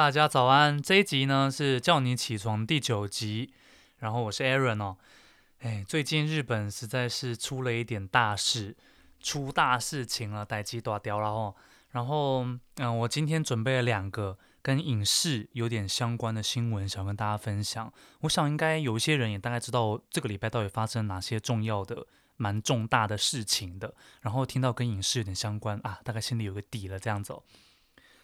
大家早安，这一集呢是叫你起床第九集，然后我是 Aaron 哦。哎，最近日本实在是出了一点大事，出大事情了，代志大条了哦。然后，嗯，我今天准备了两个跟影视有点相关的新闻，想跟大家分享。我想应该有一些人也大概知道这个礼拜到底发生哪些重要的、蛮重大的事情的。然后听到跟影视有点相关啊，大概心里有个底了，这样子哦。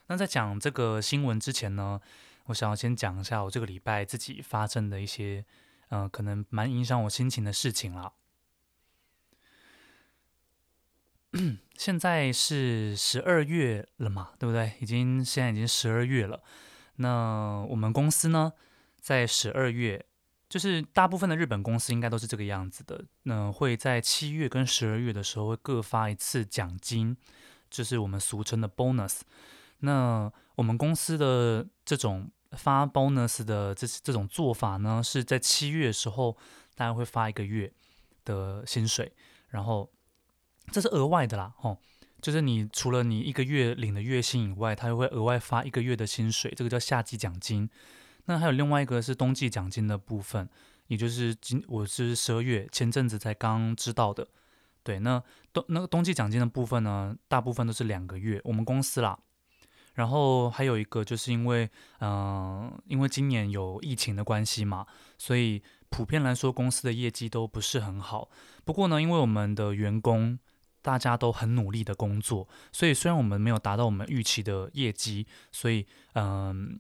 那在讲这个新闻之前呢，我想要先讲一下我这个礼拜自己发生的一些，嗯、呃，可能蛮影响我心情的事情啦。现在是十二月了嘛，对不对？已经现在已经十二月了。那我们公司呢，在十二月，就是大部分的日本公司应该都是这个样子的。那会在七月跟十二月的时候会各发一次奖金，就是我们俗称的 bonus。那我们公司的这种发 bonus 的这这种做法呢，是在七月的时候，大概会发一个月的薪水，然后这是额外的啦，吼，就是你除了你一个月领的月薪以外，他又会额外发一个月的薪水，这个叫夏季奖金。那还有另外一个是冬季奖金的部分，也就是今我是十二月前阵子才刚知道的，对，那冬那个冬季奖金的部分呢，大部分都是两个月，我们公司啦。然后还有一个，就是因为，嗯、因为今年有疫情的关系嘛，所以普遍来说公司的业绩都不是很好。不过呢，因为我们的员工大家都很努力的工作，所以虽然我们没有达到我们预期的业绩，所以，嗯、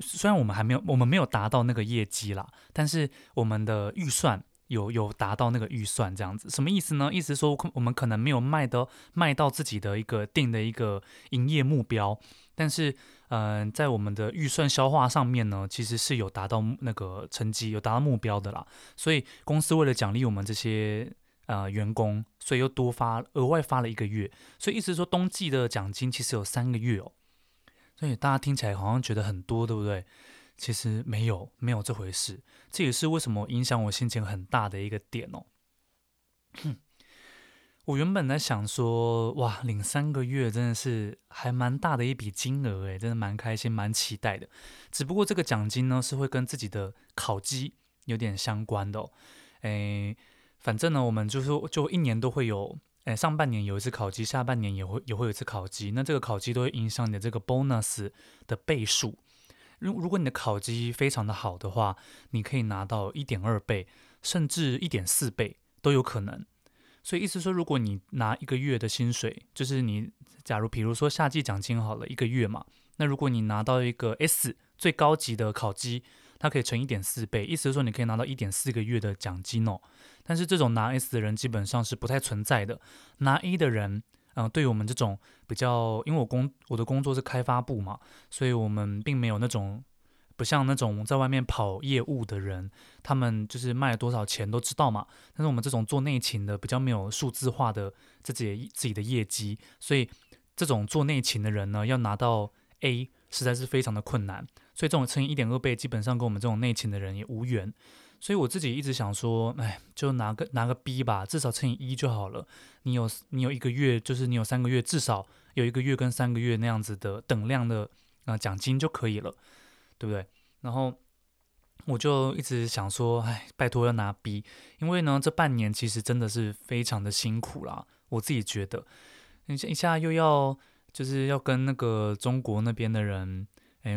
虽然我们还没有，我们没有达到那个业绩啦，但是我们的预算。有有达到那个预算这样子，什么意思呢？意思说，我们可能没有卖到卖到自己的一个定的一个营业目标，但是，嗯、在我们的预算消化上面呢，其实是有达到那个成绩，有达到目标的啦。所以公司为了奖励我们这些呃员工，所以又多发额外发了一个月。所以意思说，冬季的奖金其实有三个月哦。所以大家听起来好像觉得很多，对不对？其实没有，没有这回事。这也是为什么影响我心情很大的一个点哦。我原本在想说，哇，领三个月真的是还蛮大的一笔金额诶，真的蛮开心、蛮期待的。只不过这个奖金呢，是会跟自己的考绩有点相关的哦。诶，反正呢，我们就是就一年都会有，诶，上半年有一次考绩，下半年也会也会有一次考绩。那这个考绩都会影响你的这个 bonus 的倍数。如如果你的考绩非常的好的话，你可以拿到一点二倍，甚至一点四倍都有可能。所以意思说，如果你拿一个月的薪水，就是你假如比如说夏季奖金好了一个月嘛，那如果你拿到一个 S 最高级的考绩，它可以乘一点四倍，意思是说你可以拿到一点四个月的奖金哦。但是这种拿 S 的人基本上是不太存在的，拿 A 的人。嗯、呃，对于我们这种比较，因为我工我的工作是开发部嘛，所以我们并没有那种不像那种在外面跑业务的人，他们就是卖了多少钱都知道嘛。但是我们这种做内勤的，比较没有数字化的自己自己的业绩，所以这种做内勤的人呢，要拿到 A 实在是非常的困难。所以这种乘以一点二倍，基本上跟我们这种内勤的人也无缘。所以我自己一直想说，哎，就拿个拿个 B 吧，至少乘以一就好了。你有你有一个月，就是你有三个月，至少有一个月跟三个月那样子的等量的啊、奖金就可以了，对不对？然后我就一直想说，哎，拜托要拿 B，因为呢这半年其实真的是非常的辛苦啦，我自己觉得，一下一下又要就是要跟那个中国那边的人。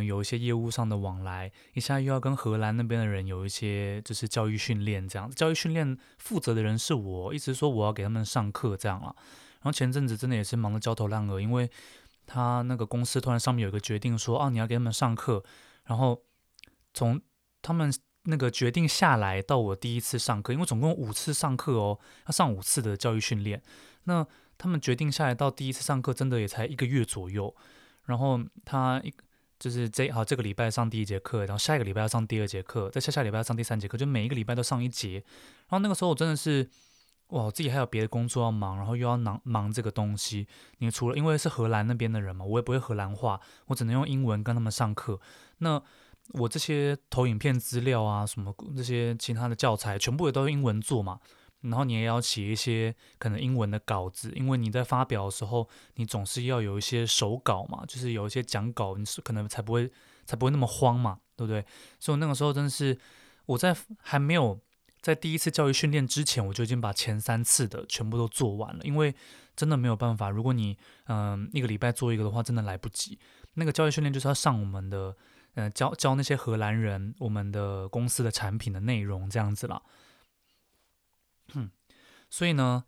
有一些业务上的往来，一下又要跟荷兰那边的人有一些就是教育训练这样。教育训练负责的人是我，一直说我要给他们上课这样啊。然后前阵子真的也是忙得焦头烂额，因为他那个公司突然上面有一个决定说，啊，你要给他们上课。然后从他们那个决定下来到我第一次上课，因为总共五次上课哦，要上五次的教育训练。那他们决定下来到第一次上课，真的也才一个月左右。然后他一。就是这好，这个礼拜上第一节课，然后下一个礼拜要上第二节课，再下下礼拜要上第三节课，就每一个礼拜都上一节。然后那个时候我真的是，哇，我自己还有别的工作要忙，然后又要忙忙这个东西。你除了因为是荷兰那边的人嘛，我也不会荷兰话，我只能用英文跟他们上课。那我这些投影片资料啊，什么这些其他的教材，全部也都是英文做嘛。然后你也要写一些可能英文的稿子，因为你在发表的时候，你总是要有一些手稿嘛，就是有一些讲稿，你是可能才不会才不会那么慌嘛，对不对？所以我那个时候真的是我在还没有在第一次教育训练之前，我就已经把前三次的全部都做完了，因为真的没有办法，如果你嗯、呃、一个礼拜做一个的话，真的来不及。那个教育训练就是要上我们的嗯、呃、教教那些荷兰人我们的公司的产品的内容这样子啦。嗯，所以呢，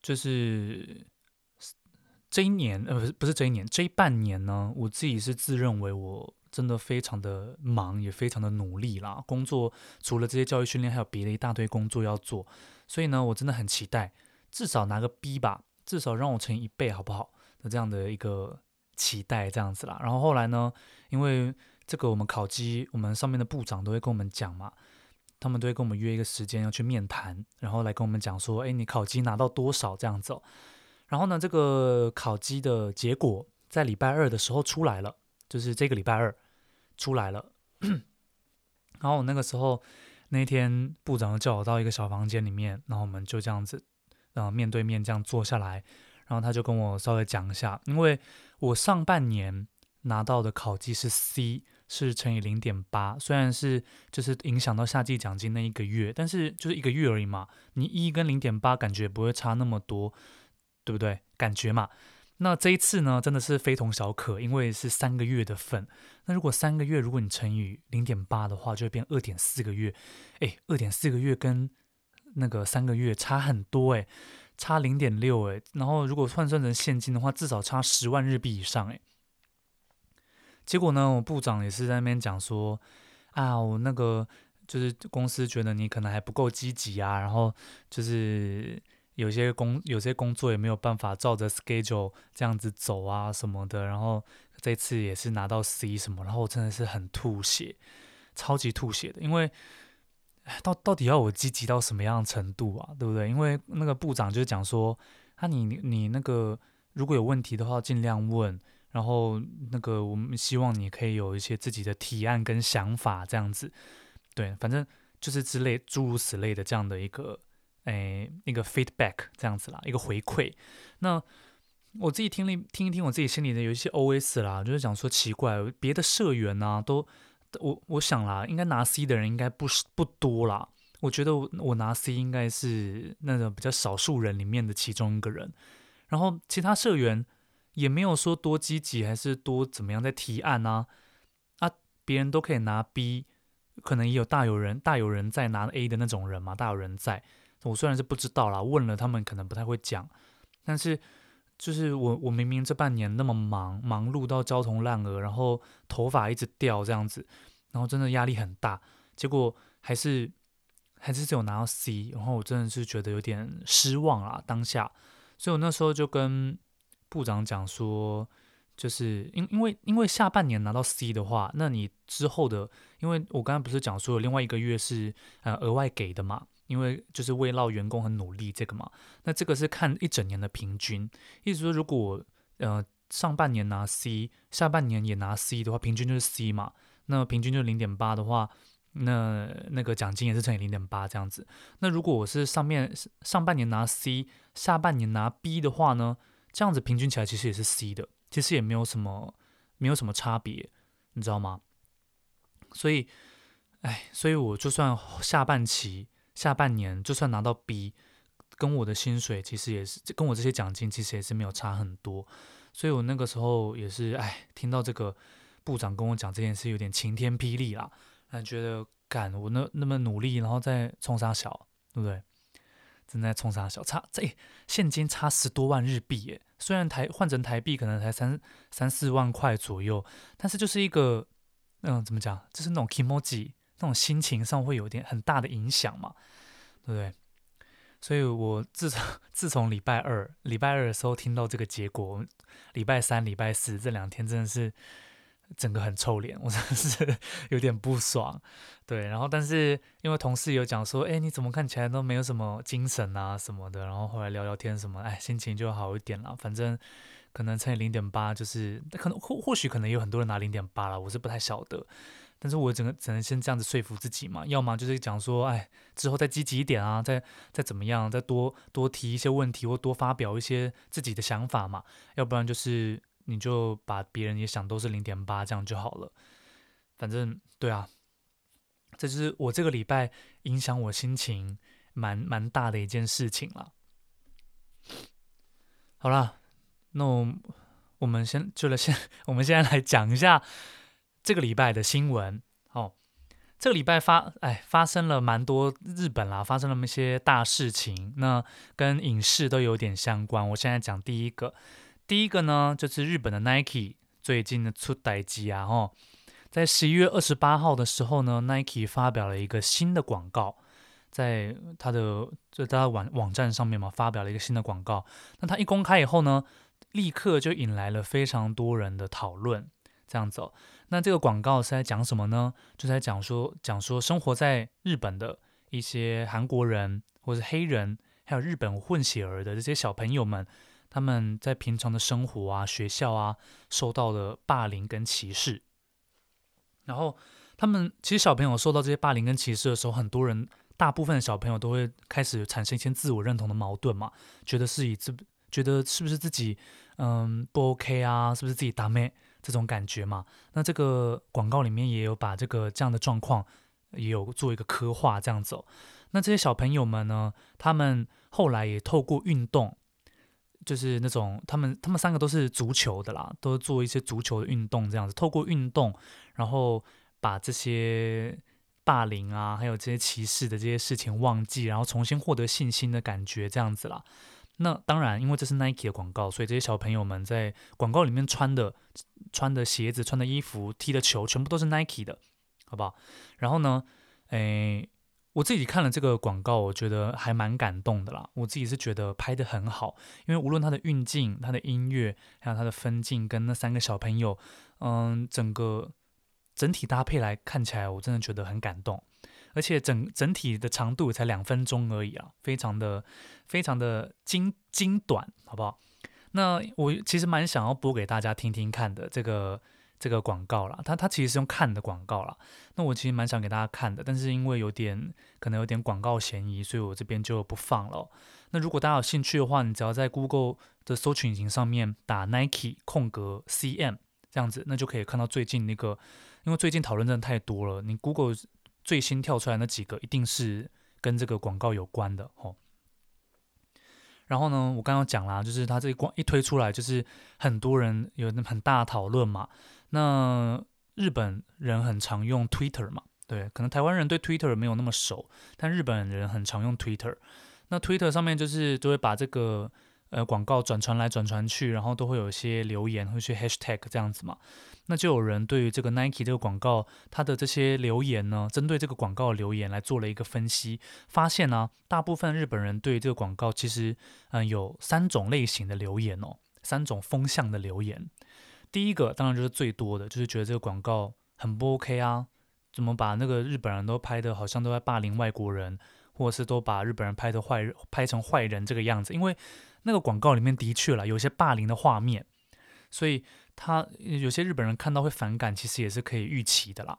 就是。这一年，呃，不是不是这一年，这一半年呢，我自己是自认为我真的非常的忙，也非常的努力啦。工作除了这些教育训练，还有别的一大堆工作要做，所以呢，我真的很期待，至少拿个 B 吧，至少让我乘以一倍，好不好？的这样的一个期待，这样子啦。然后后来呢，因为这个我们考绩，我们上面的部长都会跟我们讲嘛，他们都会跟我们约一个时间要去面谈，然后来跟我们讲说，哎，你考级拿到多少这样子。然后呢，这个考级的结果在礼拜二的时候出来了，就是这个礼拜二出来了。然后我那个时候那天部长叫我到一个小房间里面，然后我们就这样子，然后，面对面这样坐下来，然后他就跟我稍微讲一下，因为我上半年拿到的考级是 C，是乘以零点八，虽然是就是影响到夏季奖金那一个月，但是就是一个月而已嘛，你一跟零点八感觉不会差那么多。对不对？感觉嘛，那这一次呢，真的是非同小可，因为是三个月的份。那如果三个月，如果你乘以零点八的话，就会变二点四个月。哎，二点四个月跟那个三个月差很多哎，差零点六哎。然后如果换算成现金的话，至少差十万日币以上哎。结果呢，我部长也是在那边讲说，啊，我那个就是公司觉得你可能还不够积极啊，然后就是。有些工有些工作也没有办法照着 schedule 这样子走啊什么的，然后这次也是拿到 C 什么，然后我真的是很吐血，超级吐血的，因为到到底要我积极到什么样程度啊，对不对？因为那个部长就讲说，啊你你那个如果有问题的话尽量问，然后那个我们希望你可以有一些自己的提案跟想法这样子，对，反正就是之类诸如此类的这样的一个。哎，一个 feedback 这样子啦，一个回馈。那我自己听了听一听，我自己心里的有一些 OS 啦，就是讲说奇怪，别的社员呢、啊，都我我想啦，应该拿 C 的人应该不是不多啦。我觉得我我拿 C 应该是那种比较少数人里面的其中一个人。然后其他社员也没有说多积极，还是多怎么样在提案啊啊，别人都可以拿 B，可能也有大有人大有人在拿 A 的那种人嘛，大有人在。我虽然是不知道啦，问了他们可能不太会讲，但是就是我我明明这半年那么忙，忙碌到焦头烂额，然后头发一直掉这样子，然后真的压力很大，结果还是还是只有拿到 C，然后我真的是觉得有点失望啦当下，所以我那时候就跟部长讲说，就是因因为因为下半年拿到 C 的话，那你之后的，因为我刚才不是讲说有另外一个月是呃额外给的嘛。因为就是为了员工很努力这个嘛，那这个是看一整年的平均，意思说如果呃上半年拿 C，下半年也拿 C 的话，平均就是 C 嘛，那平均就是零点八的话，那那个奖金也是乘以零点八这样子。那如果我是上面上半年拿 C，下半年拿 B 的话呢，这样子平均起来其实也是 C 的，其实也没有什么没有什么差别，你知道吗？所以，哎，所以我就算下半期。下半年就算拿到 B，跟我的薪水其实也是，跟我这些奖金其实也是没有差很多，所以我那个时候也是，哎，听到这个部长跟我讲这件事，有点晴天霹雳啦，感觉得干我那那么努力，然后再冲三小，对不对？正在冲三小，差这现金差十多万日币耶，虽然台换成台币可能才三三四万块左右，但是就是一个，嗯，怎么讲，就是那种 kimoji。那种心情上会有点很大的影响嘛，对不对？所以我自从 自从礼拜二礼拜二的时候听到这个结果，礼拜三、礼拜四这两天真的是整个很臭脸，我真的是 有点不爽。对，然后但是因为同事有讲说，哎，你怎么看起来都没有什么精神啊什么的，然后后来聊聊天什么，哎，心情就好一点了。反正可能乘以零点八，就是可能或或许可能有很多人拿零点八了，我是不太晓得。但是我整个只能先这样子说服自己嘛，要么就是讲说，哎，之后再积极一点啊，再再怎么样，再多多提一些问题或多发表一些自己的想法嘛，要不然就是你就把别人也想都是零点八这样就好了。反正对啊，这是我这个礼拜影响我心情蛮蛮大的一件事情了。好了，那我，我们先就来先，我们现在来讲一下这个礼拜的新闻。哦，这个礼拜发哎发生了蛮多日本啦，发生了一些大事情，那跟影视都有点相关。我现在讲第一个，第一个呢就是日本的 Nike 最近的出代机啊，哦，在十一月二十八号的时候呢，Nike 发表了一个新的广告。在他的就在他网网站上面嘛，发表了一个新的广告。那他一公开以后呢，立刻就引来了非常多人的讨论。这样子哦，那这个广告是在讲什么呢？就在讲说，讲说生活在日本的一些韩国人或者黑人，还有日本混血儿的这些小朋友们，他们在平常的生活啊、学校啊，受到了霸凌跟歧视。然后他们其实小朋友受到这些霸凌跟歧视的时候，很多人。大部分的小朋友都会开始产生一些自我认同的矛盾嘛，觉得是以自觉得是不是自己嗯不 OK 啊，是不是自己打咩这种感觉嘛？那这个广告里面也有把这个这样的状况也有做一个刻画这样子哦。那这些小朋友们呢，他们后来也透过运动，就是那种他们他们三个都是足球的啦，都做一些足球的运动这样子，透过运动，然后把这些。霸凌啊，还有这些歧视的这些事情忘记，然后重新获得信心的感觉，这样子啦。那当然，因为这是 Nike 的广告，所以这些小朋友们在广告里面穿的、穿的鞋子、穿的衣服、踢的球，全部都是 Nike 的，好不好？然后呢，诶，我自己看了这个广告，我觉得还蛮感动的啦。我自己是觉得拍得很好，因为无论它的运镜、它的音乐，还有它的分镜，跟那三个小朋友，嗯，整个。整体搭配来看起来，我真的觉得很感动，而且整整体的长度才两分钟而已啊，非常的非常的精精短，好不好？那我其实蛮想要播给大家听听看的这个这个广告啦，它它其实是用看的广告啦，那我其实蛮想给大家看的，但是因为有点可能有点广告嫌疑，所以我这边就不放了。那如果大家有兴趣的话，你只要在 Google 的搜寻引擎上面打 Nike 空格 CM 这样子，那就可以看到最近那个。因为最近讨论真的太多了，你 Google 最新跳出来那几个一定是跟这个广告有关的哦。然后呢，我刚刚讲啦，就是它这个广一推出来，就是很多人有那很大讨论嘛。那日本人很常用 Twitter 嘛，对，可能台湾人对 Twitter 没有那么熟，但日本人很常用 Twitter。那 Twitter 上面就是都会把这个。呃，广告转传来转传去，然后都会有一些留言，会去 hashtag 这样子嘛。那就有人对于这个 Nike 这个广告，它的这些留言呢，针对这个广告留言来做了一个分析，发现呢，大部分日本人对这个广告其实，嗯，有三种类型的留言哦，三种风向的留言。第一个当然就是最多的，就是觉得这个广告很不 OK 啊，怎么把那个日本人都拍得好像都在霸凌外国人，或者是都把日本人拍的坏拍成坏人这个样子，因为。那个广告里面的确了，有些霸凌的画面，所以他有些日本人看到会反感，其实也是可以预期的啦。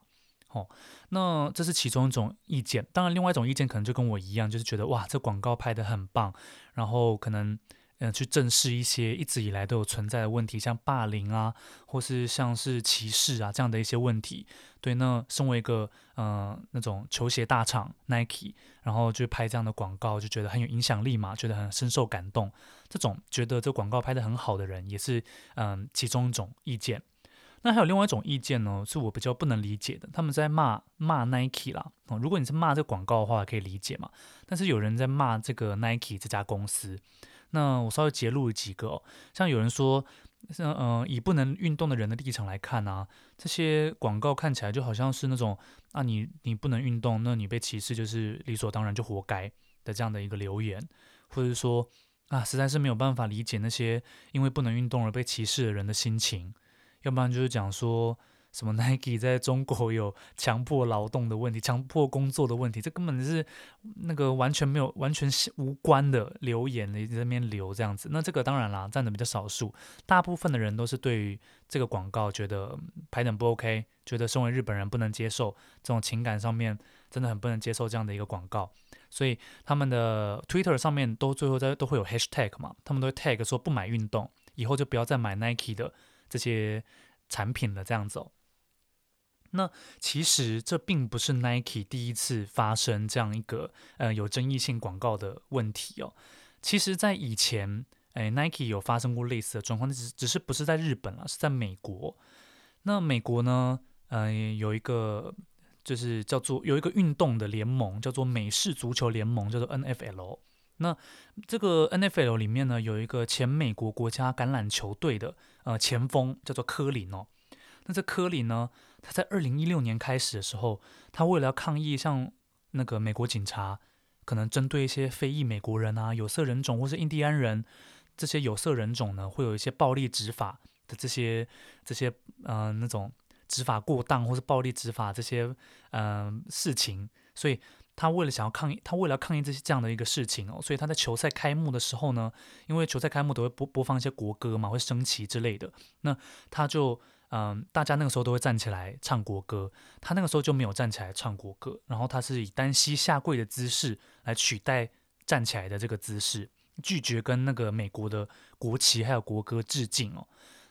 哦，那这是其中一种意见。当然，另外一种意见可能就跟我一样，就是觉得哇，这广告拍得很棒，然后可能。去正视一些一直以来都有存在的问题，像霸凌啊，或是像是歧视啊这样的一些问题。对，那身为一个嗯、那种球鞋大厂 Nike，然后就拍这样的广告，就觉得很有影响力嘛，觉得很深受感动。这种觉得这广告拍得很好的人，也是嗯、其中一种意见。那还有另外一种意见呢，是我比较不能理解的，他们在骂骂 Nike 啦。哦，如果你是骂这广告的话，可以理解嘛。但是有人在骂这个 Nike 这家公司。那我稍微截录了几个哦，像有人说，像嗯、以不能运动的人的立场来看啊，这些广告看起来就好像是那种啊，你你不能运动，那你被歧视就是理所当然，就活该的这样的一个留言，或者说啊，实在是没有办法理解那些因为不能运动而被歧视的人的心情，要不然就是讲说。什么 Nike 在中国有强迫劳动的问题、强迫工作的问题，这根本是那个完全没有、完全无关的留言，你在那边留这样子。那这个当然啦，占的比较少数，大部分的人都是对于这个广告觉得拍得不 OK，觉得身为日本人不能接受这种情感上面真的很不能接受这样的一个广告，所以他们的 Twitter 上面都最后在都会有 Hashtag 嘛，他们都会 tag 说不买运动，以后就不要再买 Nike 的这些产品了这样子。那其实这并不是 Nike 第一次发生这样一个呃有争议性广告的问题哦。其实，在以前，哎，Nike 有发生过类似的状况，只只是不是在日本了，是在美国。那美国呢，呃，有一个就是叫做有一个运动的联盟，叫做美式足球联盟，叫做 NFL。那这个 NFL 里面呢，有一个前美国国家橄榄球队的呃前锋，叫做科林哦。那这科里呢，他在二零一六年开始的时候，他为了要抗议，像那个美国警察可能针对一些非裔美国人啊、有色人种或是印第安人这些有色人种呢，会有一些暴力执法的这些这些嗯、那种执法过当或是暴力执法这些嗯、事情，所以他为了想要抗议，他为了抗议这些这样的一个事情哦，所以他在球赛开幕的时候呢，因为球赛开幕都会播播放一些国歌嘛，会升旗之类的，那他就。嗯，大家那个时候都会站起来唱国歌，他那个时候就没有站起来唱国歌，然后他是以单膝下跪的姿势来取代站起来的这个姿势，拒绝跟那个美国的国旗还有国歌致敬哦。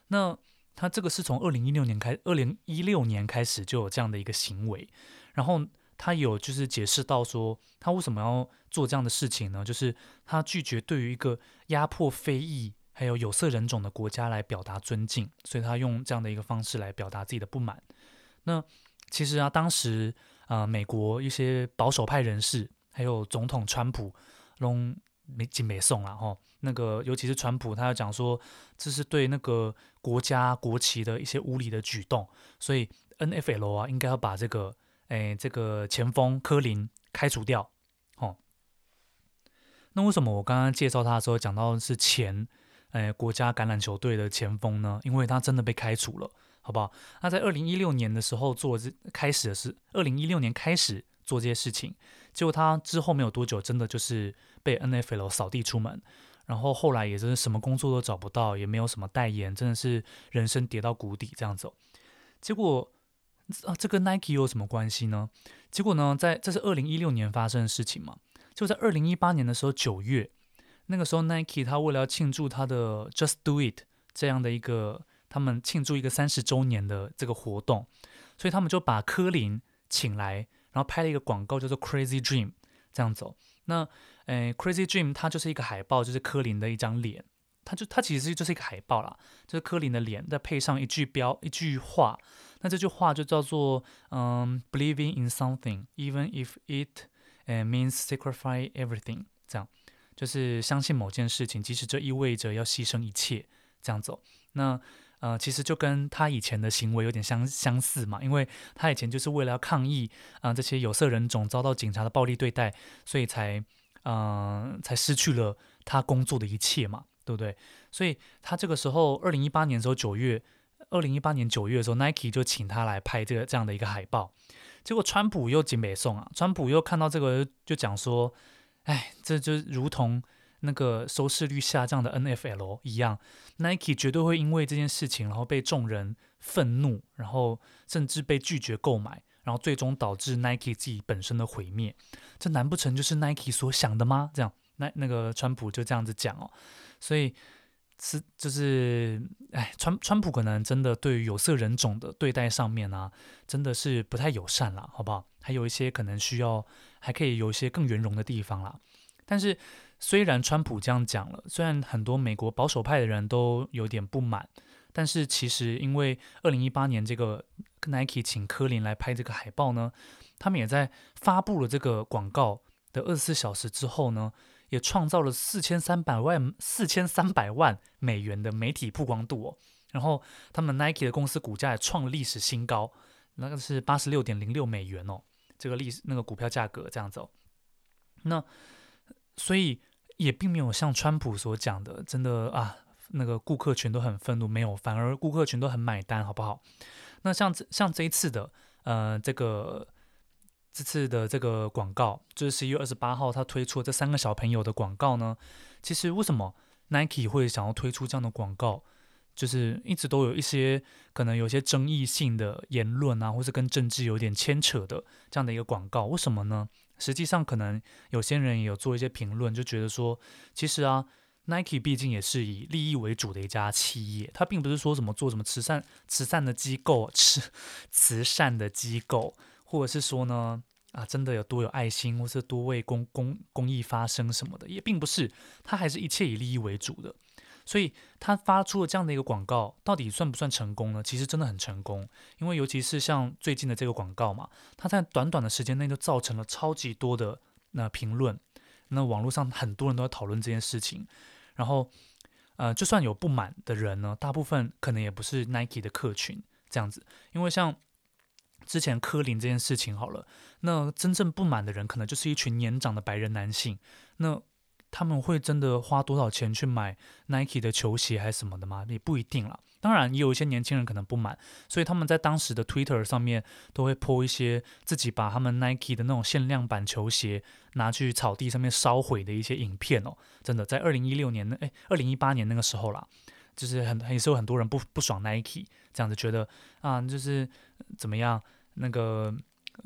那他这个是从二零一六年开，二零一六年开始就有这样的一个行为，然后他有就是解释到说，他为什么要做这样的事情呢？就是他拒绝对于一个压迫非裔。还有有色人种的国家来表达尊敬，所以他用这样的一个方式来表达自己的不满。那其实啊，当时啊、呃，美国一些保守派人士，还有总统川普，拢没进没送了哈。那个尤其是川普，他要讲说这是对那个国家国旗的一些无礼的举动，所以 NFL 啊，应该要把这个诶这个前锋科林开除掉。哦，那为什么我刚刚介绍他的时候讲到是前？哎，国家橄榄球队的前锋呢？因为他真的被开除了，好不好？那在二零一六年的时候做这开始的是二零一六年开始做这些事情，结果他之后没有多久，真的就是被 NFL 扫地出门，然后后来也真是什么工作都找不到，也没有什么代言，真的是人生跌到谷底这样子。结果啊，这跟 Nike 有什么关系呢？结果呢，在这是二零一六年发生的事情嘛，就在二零一八年的时候九月。那个时候，Nike 他为了要庆祝他的 Just Do It 这样的一个，他们庆祝一个三十周年的这个活动，所以他们就把科林请来，然后拍了一个广告，叫做 Crazy Dream 这样走。那，诶，Crazy Dream 它就是一个海报，就是科林的一张脸，它就它其实就是一个海报啦，就是科林的脸，再配上一句标一句话，那这句话就叫做嗯，Believing in something, even if it means sacrifice everything。就是相信某件事情，即使这意味着要牺牲一切，这样走。那呃，其实就跟他以前的行为有点相相似嘛，因为他以前就是为了要抗议啊、这些有色人种遭到警察的暴力对待，所以才嗯、才失去了他工作的一切嘛，对不对？所以他这个时候，二零一八年的时候九月，二零一八年九月的时候，Nike 就请他来拍这个这样的一个海报，结果川普又紧北宋啊，川普又看到这个就讲说。哎，这就如同那个收视率下降的 NFL 一样，Nike 绝对会因为这件事情，然后被众人愤怒，然后甚至被拒绝购买，然后最终导致 Nike 自己本身的毁灭。这难不成就是 Nike 所想的吗？这样，那那个川普就这样子讲哦。所以是就是，哎，川川普可能真的对于有色人种的对待上面啊，真的是不太友善了，好不好？还有一些可能需要。还可以有一些更圆融的地方啦，但是虽然川普这样讲了，虽然很多美国保守派的人都有点不满，但是其实因为二零一八年这个 Nike 请科林来拍这个海报呢，他们也在发布了这个广告的二十四小时之后呢，也创造了四千三百万四千三百万美元的媒体曝光度哦，然后他们 Nike 的公司股价也创历史新高，那个是八十六点零六美元哦。这个历史那个股票价格这样走，那所以也并没有像川普所讲的，真的啊，那个顾客群都很愤怒，没有，反而顾客群都很买单，好不好？那像这像这一次的，呃，这个这次的这个广告，就是十一月二十八号他推出这三个小朋友的广告呢，其实为什么 Nike 会想要推出这样的广告？就是一直都有一些可能有些争议性的言论啊，或是跟政治有点牵扯的这样的一个广告，为什么呢？实际上，可能有些人也有做一些评论，就觉得说，其实啊，Nike 毕竟也是以利益为主的一家企业，它并不是说什么做什么慈善慈善的机构，慈 慈善的机构，或者是说呢啊，真的有多有爱心，或是多为公公公益发声什么的，也并不是，它还是一切以利益为主的。所以他发出了这样的一个广告，到底算不算成功呢？其实真的很成功，因为尤其是像最近的这个广告嘛，它在短短的时间内就造成了超级多的那评论，那网络上很多人都在讨论这件事情。然后，呃，就算有不满的人呢，大部分可能也不是 Nike 的客群这样子，因为像之前柯林这件事情好了，那真正不满的人可能就是一群年长的白人男性，那。他们会真的花多少钱去买 Nike 的球鞋还是什么的吗？也不一定啦。当然，也有一些年轻人可能不满，所以他们在当时的 Twitter 上面都会 po 一些自己把他们 Nike 的那种限量版球鞋拿去草地上面烧毁的一些影片哦。真的，在二零一六年，哎，二零一八年那个时候啦，就是很也是有很多人不不爽 Nike 这样子，觉得啊，就是怎么样那个。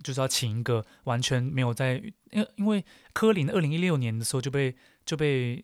就是要请一个完全没有在，因为因为柯林二零一六年的时候就被就被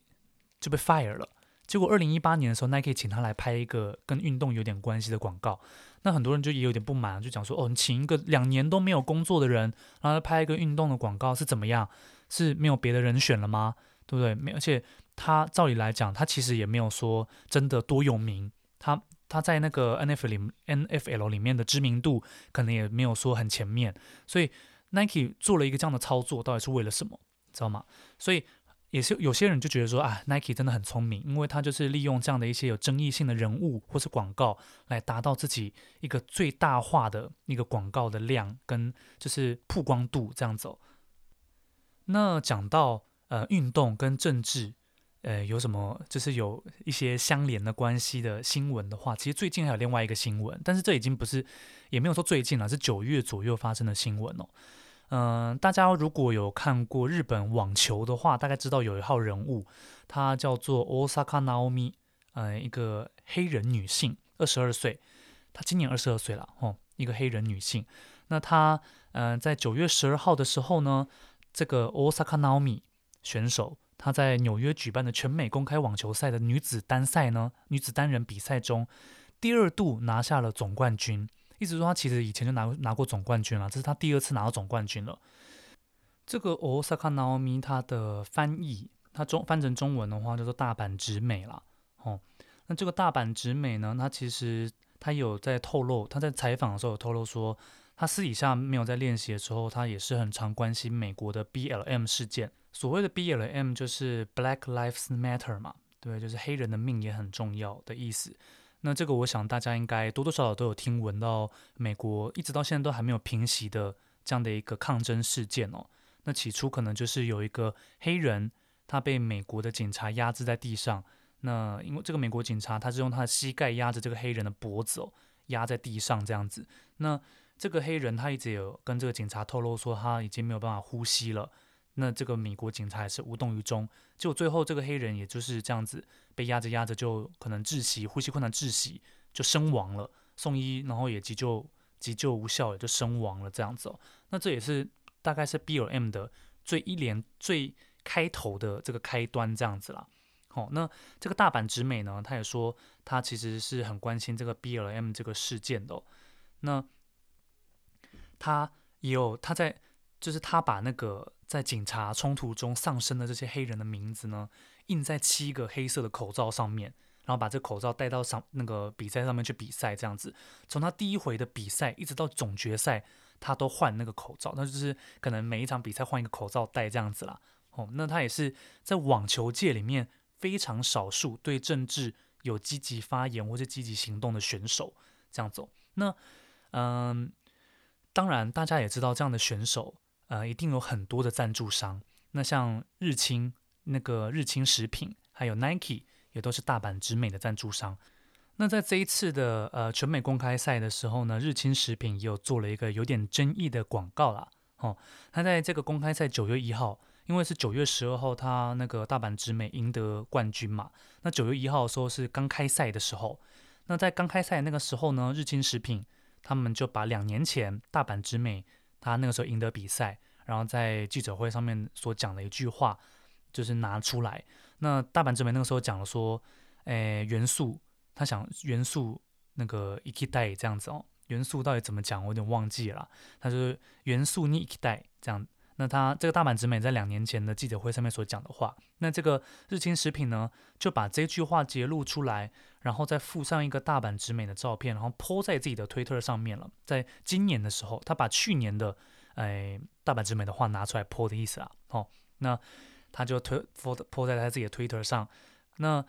就被 fire 了，结果二零一八年的时候，Nike 请他来拍一个跟运动有点关系的广告，那很多人就也有点不满，就讲说，哦，你请一个两年都没有工作的人，然后拍一个运动的广告是怎么样？是没有别的人选了吗？对不对？没，而且他照理来讲，他其实也没有说真的多有名，他。他在那个 NFL 里 NFL 里面的知名度可能也没有说很前面，所以 Nike 做了一个这样的操作，到底是为了什么？知道吗？所以也是有些人就觉得说啊，Nike 真的很聪明，因为他就是利用这样的一些有争议性的人物或是广告，来达到自己一个最大化的一个广告的量跟就是曝光度这样走。那讲到呃运动跟政治。呃，有什么就是有一些相连的关系的新闻的话，其实最近还有另外一个新闻，但是这已经不是，也没有说最近了，是九月左右发生的新闻哦。嗯、大家如果有看过日本网球的话，大概知道有一号人物，她叫做 Osaka Naomi，呃，一个黑人女性，二十二岁，她今年二十二岁了哦，一个黑人女性。那她呃，在九月十二号的时候呢，这个 Osaka Naomi 选手。她在纽约举办的全美公开网球赛的女子单赛呢，女子单人比赛中，第二度拿下了总冠军。意思说，她其实以前就拿拿过总冠军了，这是她第二次拿到总冠军了。这个 Osaka Naomi 她的翻译，她中翻成中文的话叫做大阪直美啦。哦，那这个大阪直美呢，她其实她有在透露，她在采访的时候有透露说，她私底下没有在练习的时候，她也是很常关心美国的 BLM 事件。所谓的 BLM 就是 Black Lives Matter 嘛，对，就是黑人的命也很重要的意思。那这个我想大家应该多多少少都有听闻到，美国一直到现在都还没有平息的这样的一个抗争事件哦。那起初可能就是有一个黑人，他被美国的警察压制在地上。那因为这个美国警察他是用他的膝盖压着这个黑人的脖子哦，压在地上这样子。那这个黑人他一直有跟这个警察透露说他已经没有办法呼吸了。那这个美国警察也是无动于衷，结果最后这个黑人也就是这样子被压着压着就可能窒息，呼吸困难窒息就身亡了，送医然后也急救急救无效也就身亡了这样子哦。那这也是大概是 BLM 的最一连最开头的这个开端这样子啦。好，那这个大阪直美呢，他也说他其实是很关心这个 BLM 这个事件的。那他也有他在。就是他把那个在警察冲突中丧生的这些黑人的名字呢，印在七个黑色的口罩上面，然后把这口罩戴到上那个比赛上面去比赛，这样子。从他第一回的比赛一直到总决赛，他都换那个口罩，那就是可能每一场比赛换一个口罩戴这样子啦。哦，那他也是在网球界里面非常少数对政治有积极发言或者积极行动的选手，这样走。那嗯，当然大家也知道这样的选手。呃，一定有很多的赞助商。那像日清、那个日清食品，还有 Nike，也都是大阪直美的赞助商。那在这一次的呃全美公开赛的时候呢，日清食品也有做了一个有点争议的广告啦。哦，他在这个公开赛九月一号，因为是九月十二号，他那个大阪直美赢得冠军嘛。那九月一号说是刚开赛的时候。那在刚开赛那个时候呢，日清食品他们就把两年前大阪直美。他那个时候赢得比赛，然后在记者会上面所讲的一句话，就是拿出来。 那大阪直美那个时候讲了说，诶，元素，他想元素那个イキダイ这样子哦，元素到底怎么讲，我有点忘记了。他说元素にイキダイ这样。那他这个大阪直美在两年前的记者会上面所讲的话，那这个日清食品呢，就把这句话截录出来， 然后再附上一个大阪直美的照片，然后 po 在自己的推特上面了。在今年的时候，他把去年的哎大阪直美的话拿出来 po 的意思啊，哦，那他就推 po po 在他自己的推特上，那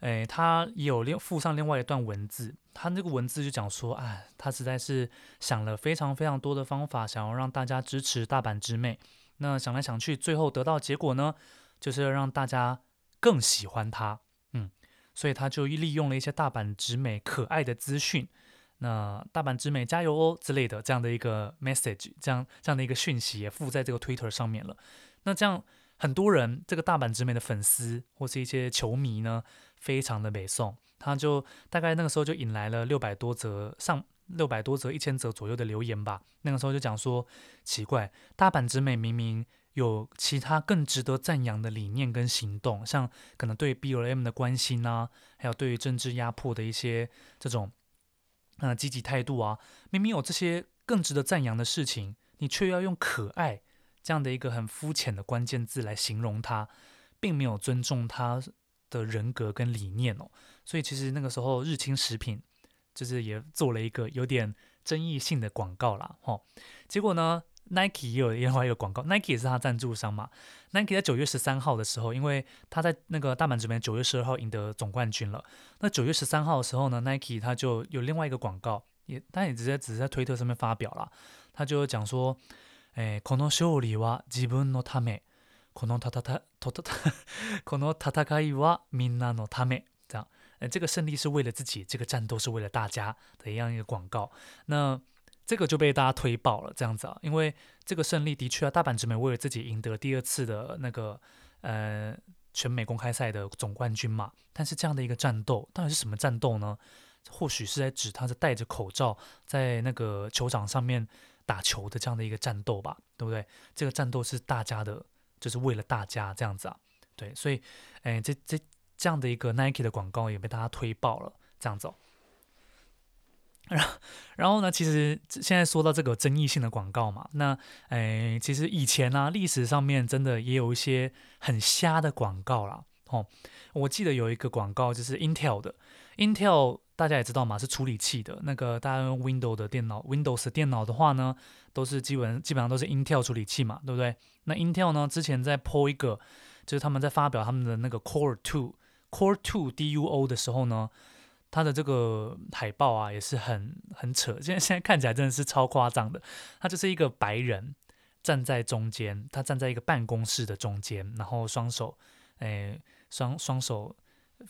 哎他也有另附上另外一段文字，他那个文字就讲说，哎，他实在是想了非常非常多的方法，想要让大家支持大阪直美。那想来想去，最后得到结果呢，就是要让大家更喜欢他，所以他就利用了一些大阪直美可爱的资讯，那大阪直美加油哦之类的这样的一个 message，这样这样的一个讯息也附在这个 Twitter 上面了。那这样很多人这个大阪直美的粉丝或是一些球迷呢，非常的北宋，他就大概那个时候就引来了六百多则上。六百多则、一千则左右的留言吧。那个时候就讲说，奇怪，大阪直美明明有其他更值得赞扬的理念跟行动，像可能对 BLM 的关心啊，还有对于政治压迫的一些这种呃积极态度啊，明明有这些更值得赞扬的事情，你却要用可爱这样的一个很肤浅的关键字来形容他，并没有尊重他的人格跟理念哦。所以其实那个时候日清食品。就是也做了一个有点争议性的广告啦，吼，结果呢 ，Nike 也有另外一个广告，Nike 也是他赞助商嘛。Nike 在九月十三号的时候，因为他在那个大阪直美九月十二号赢得总冠军了。那九月十三号的时候呢，Nike 他就有另外一个广告，也但也直接只是在推特上面发表了，他就讲说，诶，この胜利は自分のため，この戦い、この戦いはみんなのため。这个胜利是为了自己，这个战斗是为了大家的一样一个广告。那 这个就被大家推爆了，这样子啊，因为这个胜利的确啊，大阪直美为了自己赢得第二次的那个呃全美公开赛的总冠军嘛。但是这样的一个战斗，到底是什么战斗呢？或许是在指他是戴着口罩在那个球场上面打球的这样的一个战斗吧，对不对？这个战斗是大家的，就是为了大家这样子啊。对，所以哎，这这。这样的一个 Nike 的广告也被大家推爆了，这样子哦。然后，然后呢，其实现在说到这个争议性的广告嘛，那诶，其实以前呢、啊，历史上面真的也有一些很瞎的广告啦。哦，我记得有一个广告就是 Intel 的，Intel 大家也知道嘛，是处理器的那个，大家用 Windows 的电脑，Windows 电脑的话呢，都是基本基本上都是 Intel 处理器嘛，对不对？那 Intel 呢，之前在 po 一个，就是他们在发表他们的那个 Core Two Core Two Duo 的时候呢，它的这个海报啊也是很很扯，现在现在看起来真的是超夸张的。他就是一个白人站在中间，他站在一个办公室的中间，然后双手，诶，双双手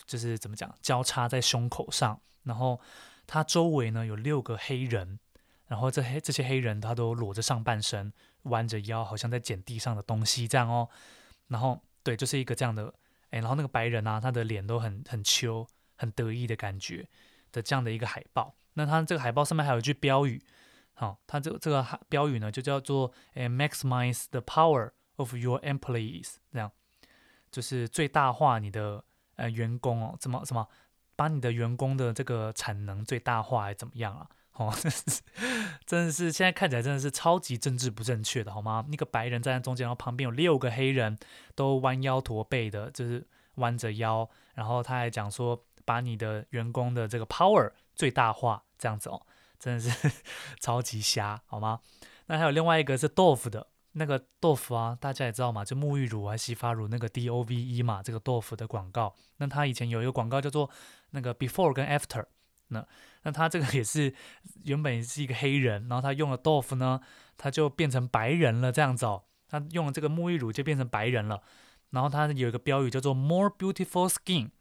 就是怎么讲，交叉在胸口上，然后他周围呢有六个黑人，然后这黑这些黑人他都裸着上半身，弯着腰，好像在捡地上的东西这样哦。然后对，就是一个这样的。哎，然后那个白人啊，他的脸都很很秋，很得意的感觉的这样的一个海报。那他这个海报上面还有一句标语，好，他这个这个标语呢就叫做“哎，maximize the power of your employees”，这样就是最大化你的呃员工哦，怎么怎么把你的员工的这个产能最大化，还怎么样啊？哦，真的是，现在看起来真的是超级政治不正确的，好吗？那个白人站在中间，然后旁边有六个黑人，都弯腰驼背的，就是弯着腰，然后他还讲说，把你的员工的这个 power 最大化，这样子哦，真的是 超级瞎，好吗？那还有另外一个是 Dove 的那个 Dove 啊，大家也知道嘛，就沐浴乳啊、洗发乳那个 D O V E 嘛，这个 Dove 的广告，那他以前有一个广告叫做那个 Before 跟 After。那那他这个 也是原本是一个黑人，然后他用了 Dove 呢，他就变成白人了这样子哦。他用了这个沐浴乳就变成白人了，然后他有一个标语叫做 More beautiful skin，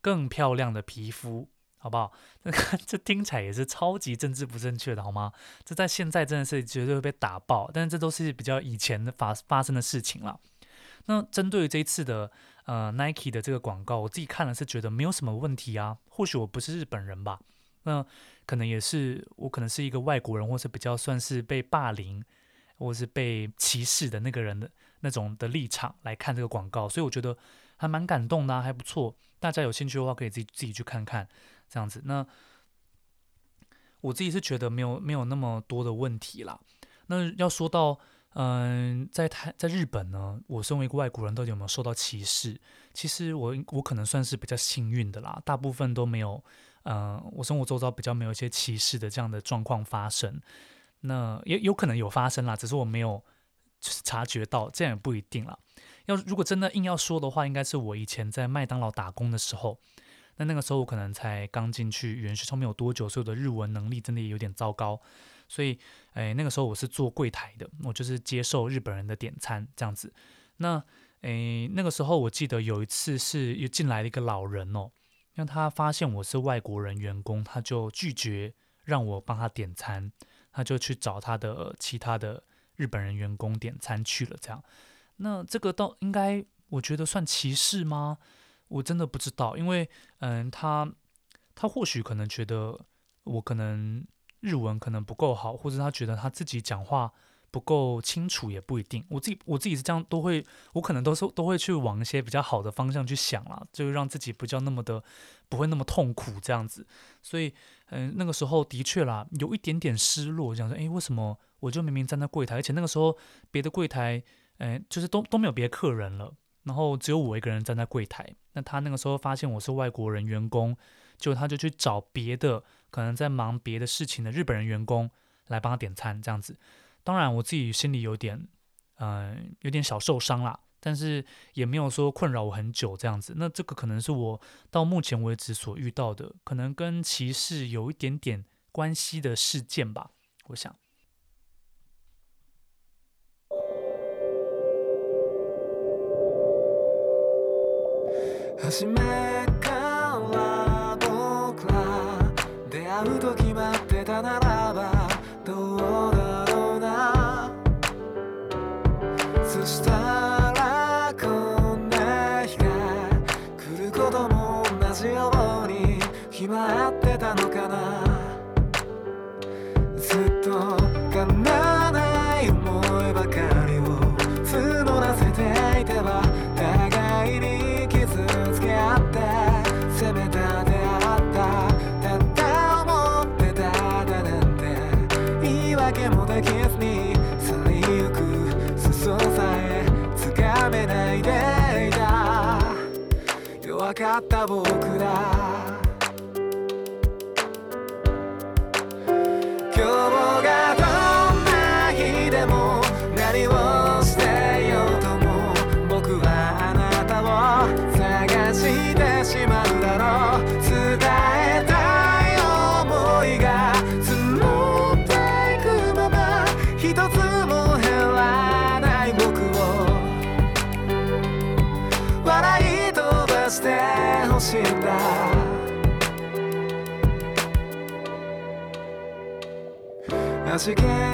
更漂亮的皮肤，好不好？这 这听起来也是超级政治不正确的，好吗？这在现在真的是绝对会被打爆，但是这都是比较以前的发发生的事情了。那针对这一次的呃 Nike 的这个广告，我自己看了是觉得没有什么问题啊。或许我不是日本人吧，那可能也是我可能是一个外国人，或是比较算是被霸凌或是被歧视的那个人的那种的立场来看这个广告，所以我觉得还蛮感动的，还不错。大家有兴趣的话，可以自己自己去看看这样子。那我自己是觉得没有没有那么多的问题啦。那要说到，嗯，在台在日本呢，我身为一个外国人，到底有没有受到歧视？其实我我可能算是比较幸运的啦，大部分都没有。嗯，我生活周遭比较没有一些歧视的这样的状况发生。那也有可能有发生啦，只是我没有察觉到，这样也不一定啦。要如果真的硬要说的话，应该是我以前在麦当劳打工的时候。那那个时候我可能才刚进去语言学校没有多久，所以我的日文能力真的也有点糟糕。所以，哎，那个时候我是做柜台的，我就是接受日本人的点餐这样子。那，哎，那个时候我记得有一次是又进来了一个老人哦，让他发现我是外国人员工，他就拒绝让我帮他点餐，他就去找他的其他的日本人员工点餐去了。这样，那这个倒应该我觉得算歧视吗？我真的不知道，因为嗯，他他或许可能觉得我可能。日文可能不够好，或者他觉得他自己讲话不够清楚，也不一定。我自己我自己是这样，都会我可能都是都会去往一些比较好的方向去想啦，就让自己不叫那么的不会那么痛苦这样子。所以，嗯，那个时候的确啦，有一点点失落，想说，诶，为什么我就明明站在柜台，而且那个时候别的柜台，诶，就是都都没有别的客人了，然后只有我一个人站在柜台。那他那个时候发现我是外国人员工，就他就去找别的。可能在忙别的事情的日本人员工来帮他点餐，这样子。当然，我自己心里有点，嗯、有点小受伤啦，但是也没有说困扰我很久这样子。那这个可能是我到目前为止所遇到的，可能跟歧视有一点点关系的事件吧，我想。初めから僕ら出会うと決まってたならばどうだろうな。そしたらこんな日が来ることも同じように決まってたのか。った僕らい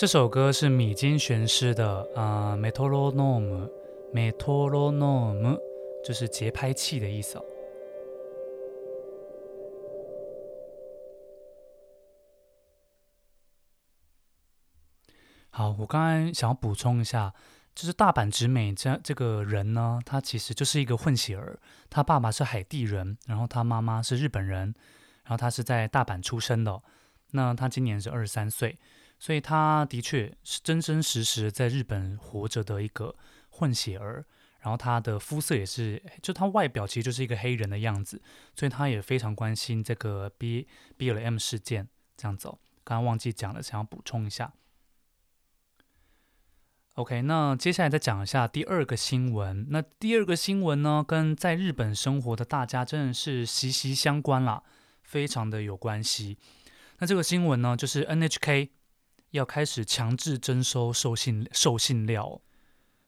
这首歌是米津玄师的啊，Metronome，Metronome 就是节拍器的意思。好，我刚才想要补充一下，就是大阪直美这这个人呢，他其实就是一个混血儿，他爸爸是海地人，然后他妈妈是日本人，然后他是在大阪出生的。那他今年是二十三岁。所以他的确是真真实实在日本活着的一个混血儿，然后他的肤色也是，就他外表其实就是一个黑人的样子，所以他也非常关心这个 B BLM 事件这样子哦。刚刚忘记讲了，想要补充一下。OK，那接下来再讲一下第二个新闻。那第二个新闻呢，跟在日本生活的大家真的是息息相关啦，非常的有关系。那这个新闻呢，就是 NHK。要开始强制征收受信受信料，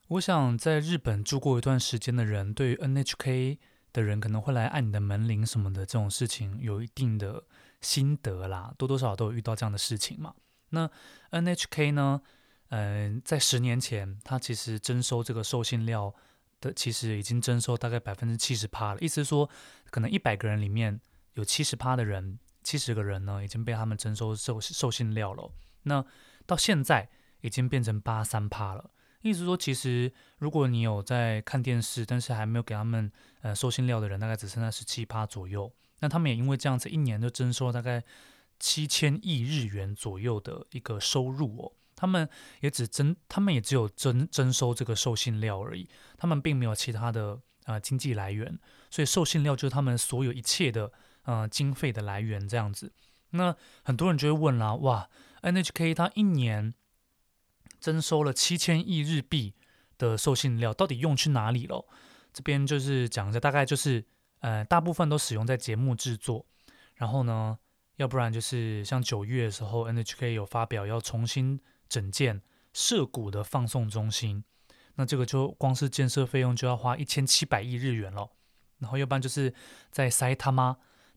我想在日本住过一段时间的人，对于 NHK 的人可能会来按你的门铃什么的这种事情，有一定的心得啦，多多少少都有遇到这样的事情嘛。那 NHK 呢，嗯、在十年前，它其实征收这个受信料的，其实已经征收大概百分之七十趴了，意思是说，可能一百个人里面有七十趴的人，七十个人呢已经被他们征收受受信料了。那到现在已经变成八三趴了，意思说，其实如果你有在看电视，但是还没有给他们呃收信料的人，大概只剩下十七趴左右。那他们也因为这样子，一年就征收大概七千亿日元左右的一个收入哦。他们也只征，他们也只有征征收这个受信料而已，他们并没有其他的呃经济来源，所以受信料就是他们所有一切的呃经费的来源这样子。那很多人就会问啦，哇！NHK 它一年征收了七千亿日币的受信料，到底用去哪里了？这边就是讲一下，大概就是呃，大部分都使用在节目制作，然后呢，要不然就是像九月的时候，NHK 有发表要重新整建涉谷的放送中心，那这个就光是建设费用就要花一千七百亿日元了。然后要不然就是在埼玉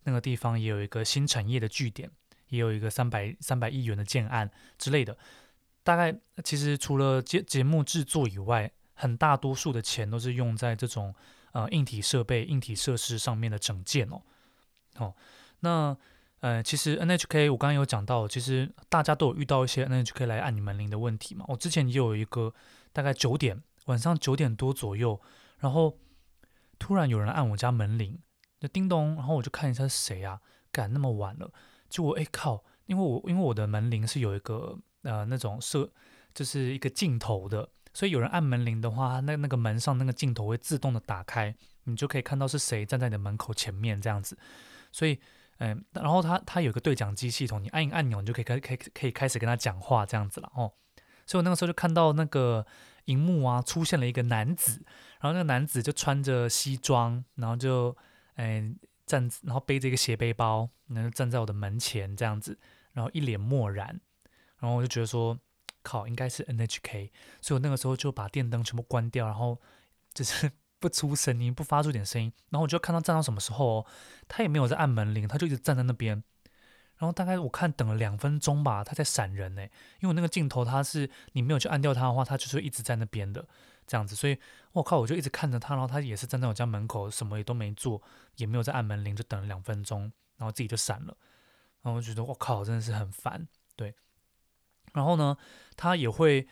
那个地方也有一个新产业的据点。也有一个三百三百亿元的建案之类的，大概其实除了节节目制作以外，很大多数的钱都是用在这种呃硬体设备、硬体设施上面的整建哦。哦，那呃，其实 NHK 我刚刚有讲到，其实大家都有遇到一些 NHK 来按你门铃的问题嘛。我之前也有一个大概九点晚上九点多左右，然后突然有人按我家门铃，就叮咚，然后我就看一下是谁啊，赶那么晚了。就我哎靠，因为我因为我的门铃是有一个呃那种设，就是一个镜头的，所以有人按门铃的话，那那个门上那个镜头会自动的打开，你就可以看到是谁站在你的门口前面这样子。所以嗯、然后它它有个对讲机系统，你按一个按钮，你就可以开可以可以开始跟他讲话这样子了哦。所以我那个时候就看到那个荧幕啊出现了一个男子，然后那个男子就穿着西装，然后就嗯。站，然后背着一个斜背包，然后站在我的门前这样子，然后一脸漠然，然后我就觉得说，靠，应该是 NHK，所以我那个时候就把电灯全部关掉，然后就是 不出声音，不发出点声音，然后我就看他站到什么时候哦，他也没有在按门铃，他就一直站在那边，然后大概我看等了两分钟吧，他在闪人呢，因为我那个镜头他是你没有去按掉他的话，他就是一直在那边的。这样子，所以我靠，我就一直看着他，然后他也是站在我家门口，什么也都没做，也没有在按门铃，就等了两分钟，然后自己就闪了。然后我觉得我靠，真的是很烦，对。然后呢，他也会，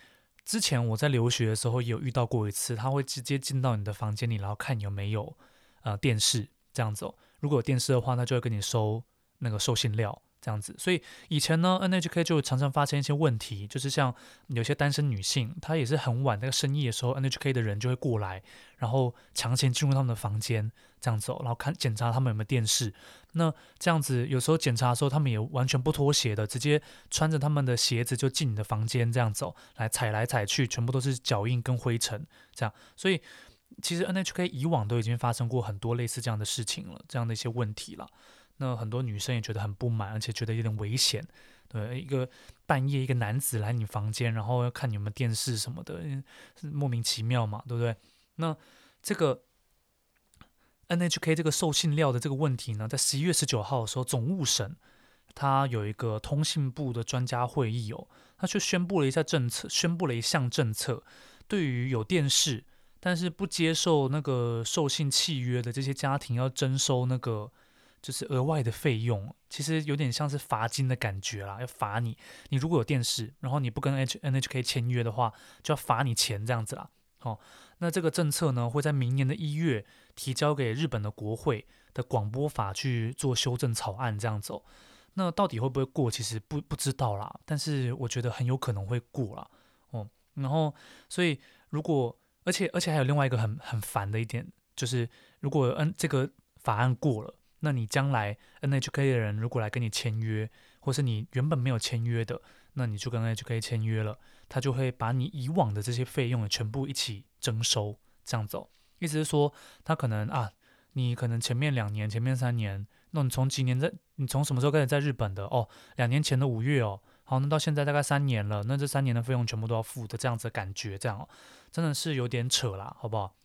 之前我在留学的时候也有遇到过一次，他会直接进到你的房间里，然后看有没有呃电视这样子。如果有电视的话，他就会跟你收那个收信料。这样子，所以以前呢，NHK 就常常发生一些问题，就是像有些单身女性，她也是很晚那个深夜的时候，NHK 的人就会过来，然后强行进入他们的房间，这样子，然后看检查他们有没有电视。那这样子有时候检查的时候，他们也完全不脱鞋的，直接穿着他们的鞋子就进你的房间，这样子哦，来踩来踩去，全部都是脚印跟灰尘，这样。所以其实 NHK 以往都已经发生过很多类似这样的事情了，这样的一些问题了。那很多女生也觉得很不满，而且觉得有点危险。对，一个半夜一个男子来你房间，然后要看你有没有电视什么的，莫名其妙嘛，对不对？那这个 NHK 这个受信料的这个问题呢，在十一月十九号的时候，总务省他有一个通信部的专家会议哦，他却宣布了一下政策，宣布了一项政策，对于有电视但是不接受那个受信契约的这些家庭，要征收那个就是额外的费用，其实有点像是罚金的感觉啦，要罚你。你如果有电视，然后你不跟 H NHK 签约的话，就要罚你钱这样子啦。好，那这个政策呢，会在明年的一月提交给日本的国会的广播法去做修正草案，这样子哦。那到底会不会过，其实不不知道啦。但是我觉得很有可能会过啦。哦。然后，所以如果，而且而且还有另外一个很很烦的一点，就是如果嗯这个法案过了，那你将来 NHK 的人如果来跟你签约，或是你原本没有签约的。那你就跟 NHK 签约了，他就会把你以往的这些费用也全部一起征收，这样走。意思是说，他可能啊，你可能前面两年、前面三年，那你从几年在，你从什么时候开始在日本的？哦，两年前的五月哦，好，那到现在大概三年了，那这三年的费用全部都要付的，这样子的感觉，这样哦，真的是有点扯啦，好不好？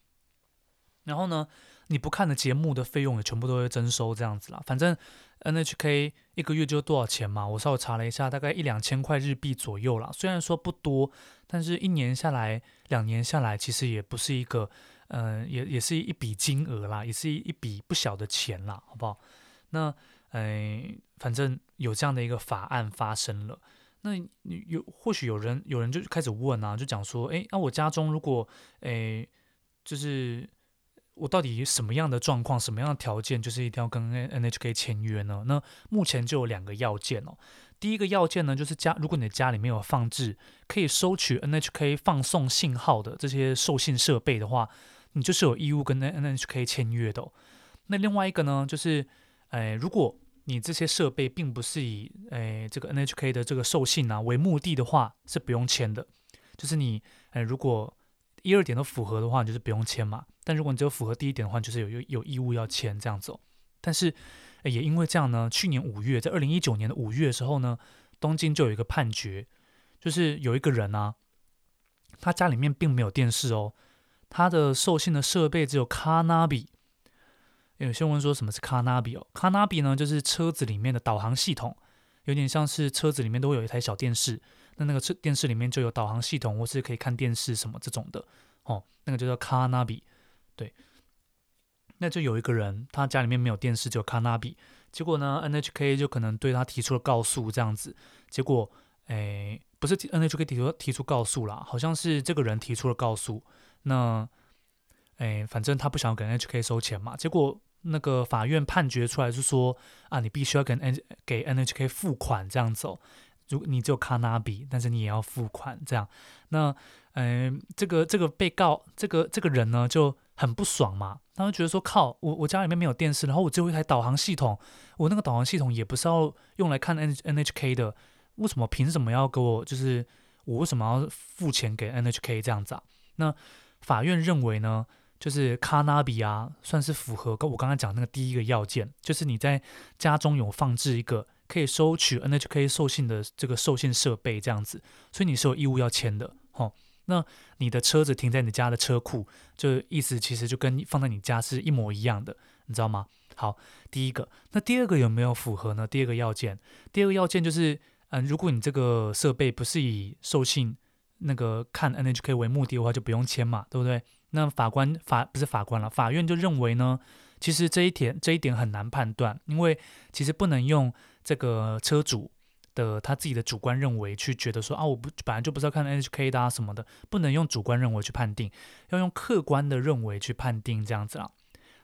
然后呢，你不看的节目的费用也全部都会征收，这样子啦，反正。NHK 一个月就多少钱嘛？我稍微查了一下，大概一两千块日币左右啦。虽然说不多，但是一年下来、两年下来，其实也不是一个，嗯、也也是一笔金额啦，也是一笔不小的钱啦，好不好？那，哎、反正有这样的一个法案发生了。那有或许有人有人就开始问啊，就讲说，哎，那、我家中如果，哎，就是。我到底什么样的状况，什么样的条件，就是一定要跟 NHK 签约呢？那目前就有两个要件哦。第一个要件呢，就是家，如果你的家里面有放置可以收取 NHK 放送信号的这些受信设备的话，你就是有义务跟 NHK 签约的。那另外一个呢，就是，哎，如果你这些设备并不是以哎这个 NHK 的这个受信啊为目的的话，是不用签的。就是你，呃，如果一二点都符合的话，就是不用签嘛。但如果你只有符合第一点的话，就是有有有义务要签这样子哦。但是也因为这样呢，去年五月，在二零一九年的五月的时候呢，东京就有一个判决，就是有一个人啊，他家里面并没有电视哦，他的受信的设备只有卡纳比。有些人说什么是卡纳比哦？卡纳比呢，就是车子里面的导航系统，有点像是车子里面都会有一台小电视，那那个车电视里面就有导航系统，或是可以看电视什么这种的哦，那个就叫卡纳比。对，那就有一个人，他家里面没有电视，只有卡纳比。结果呢，NHK 就可能对他提出了告诉，这样子。结果，哎，不是 NHK 提出提出告诉啦，好像是这个人提出了告诉。那，哎，反正他不想给 NHK 收钱嘛。结果那个法院判决出来是说，啊，你必须要给 N 给 NHK 付款这样子哦。如果你只有卡纳比，但是你也要付款这样。那，嗯，这个这个被告这个这个人呢就。很不爽嘛，他们觉得说靠，我我家里面没有电视，然后我只有一台导航系统，我那个导航系统也不是要用来看 N NHK 的，为什么凭什么要给我，就是我为什么要付钱给 NHK 这样子啊？那法院认为呢，就是卡纳比啊，算是符合跟我刚才讲那个第一个要件，就是你在家中有放置一个可以收取 NHK 受信的这个授信设备这样子，所以你是有义务要签的，那你的车子停在你家的车库，就意思其实就跟放在你家是一模一样的，你知道吗？好，第一个，那第二个有没有符合呢？第二个要件，第二个要件就是，嗯、如果你这个设备不是以受信那个看 NHK 为目的的话，就不用签嘛，对不对？那法官法不是法官了，法院就认为呢，其实这一点这一点很难判断，因为其实不能用这个车主。的他自己的主观认为去觉得说啊，我不本来就不是要看 NHK 的啊什么的，不能用主观认为去判定，要用客观的认为去判定这样子啊，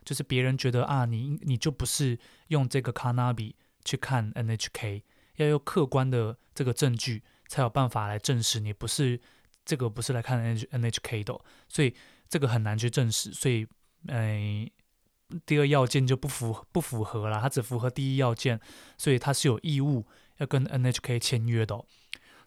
就是别人觉得啊，你你就不是用这个卡纳比去看 NHK，要用客观的这个证据才有办法来证实你不是这个不是来看 NHK 的，所以这个很难去证实，所以哎，第二要件就不符不符合了，它只符合第一要件，所以它是有义务。要跟 NHK 签约的，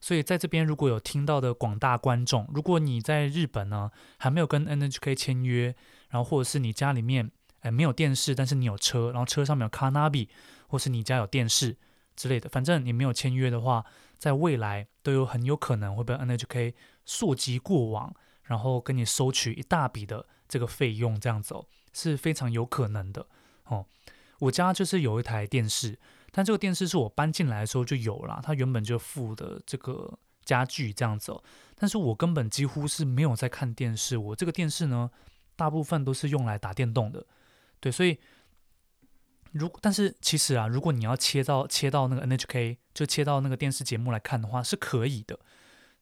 所以在这边如果有听到的广大观众，如果你在日本呢还没有跟 NHK 签约，然后或者是你家里面哎没有电视，但是你有车，然后车上面有卡纳比，或是你家有电视之类的，反正你没有签约的话，在未来都有很有可能会被 NHK 溯及过往，然后跟你收取一大笔的这个费用，这样子哦，是非常有可能的哦。我家就是有一台电视。但这个电视是我搬进来的时候就有了，它原本就附的这个家具这样子哦。但是我根本几乎是没有在看电视，我这个电视呢，大部分都是用来打电动的。对，所以如但是其实啊，如果你要切到切到那个 NHK，就切到那个电视节目来看的话，是可以的。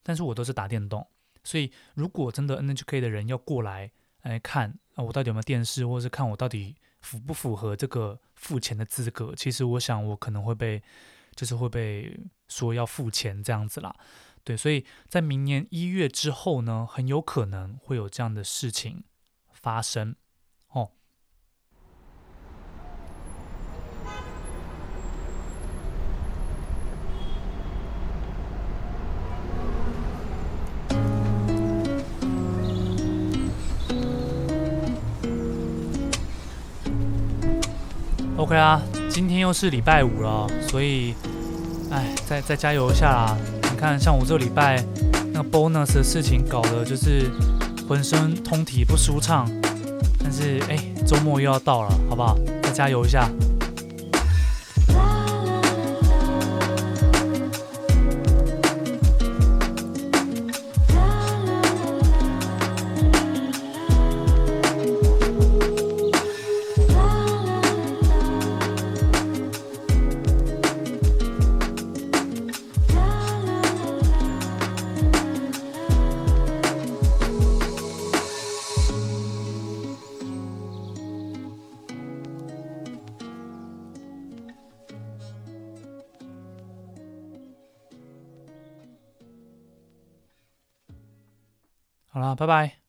但是我都是打电动，所以如果真的 NHK 的人要过来来看啊，我到底有没有电视，或者是看我到底符不符合这个付钱的资格，其实我想我可能会被就是会被说要付钱这样子啦。对，所以在明年一月之后呢，很有可能会有这样的事情发生。OK 啊，今天又是礼拜五了，所以，哎，再再加油一下啦！你看，像我这礼拜那个 bonus 的事情搞得就是浑身通体不舒畅，但是哎，周末又要到了，好不好？再加油一下。拜拜。